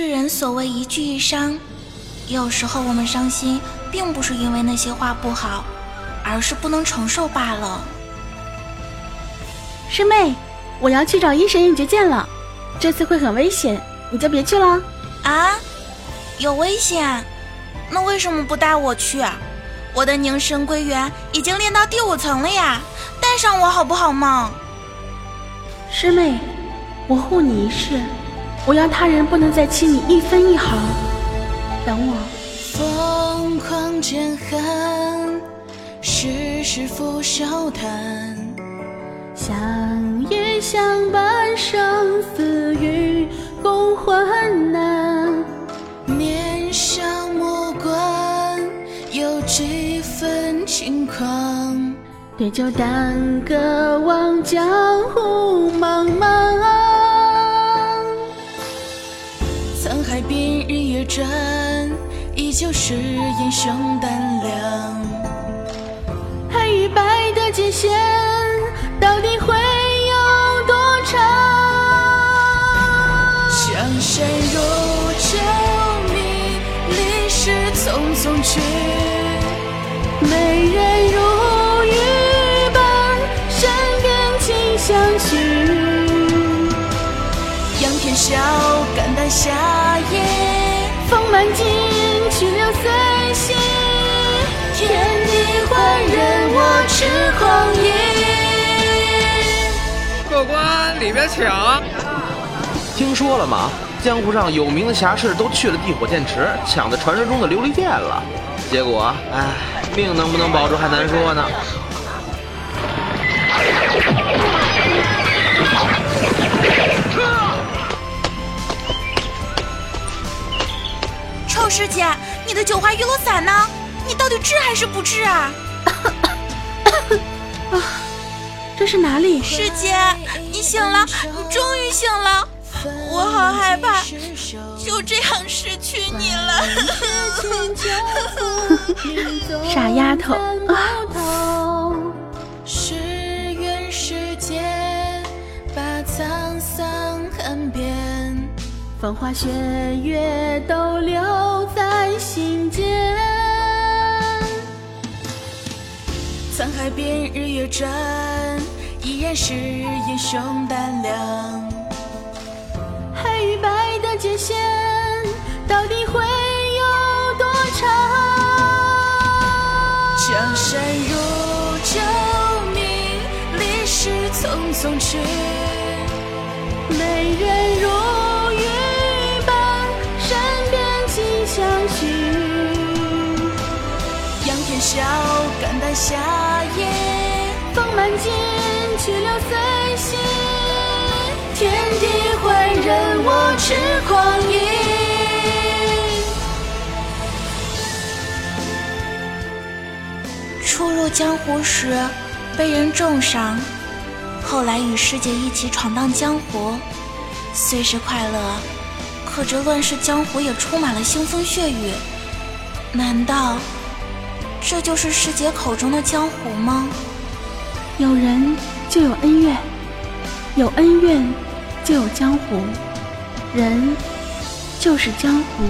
世人所谓一句一伤，有时候我们伤心，并不是因为那些话不好，而是不能承受罢了。师妹，我要去找医神影绝剑了，这次会很危险，你就别去了。啊，有危险？那为什么不带我去？我的凝神归元已经练到第五层了呀，带上我好不好嘛？师妹，我护你一世，我要他人不能再欺你一分一毫。等我。疯狂剑寒，世事付笑谈。相依相伴，生死与共患难。年少莫管有几分轻狂，对酒当歌，望江湖茫茫。沧海边日月转，依旧是英雄胆量。黑与白的界限，到底会有多长？江山如旧迷，历史匆匆去。美人如玉般，身边请相许。仰天笑，肝胆下咽，风满襟，去留随心。天地换人，我痴狂意。客官，里边请。听说了吗？江湖上有名的侠士都去了地火剑池，抢的传说中的琉璃剑了。结果，唉，命能不能保住还难说呢。臭师姐，你的九花玉露伞呢？你到底治还是不治啊？啊，这是哪里？师姐，你醒了，你终于醒了，我好害怕，就这样失去你了。傻丫头 啊！风花雪月都留在心间。沧海变日月转，依然是英雄胆量。黑与白的界限，到底会有多长？江山如旧迷，历史匆匆去。美人如笑，肝胆下咽，风满襟，去留随心。天地换人，我痴狂意。初入江湖时，被人重伤，后来与师姐一起闯荡江湖，虽是快乐，可这乱世江湖也充满了腥风血雨。难道这就是师姐口中的江湖吗？有人就有恩怨，有恩怨就有江湖，人就是江湖。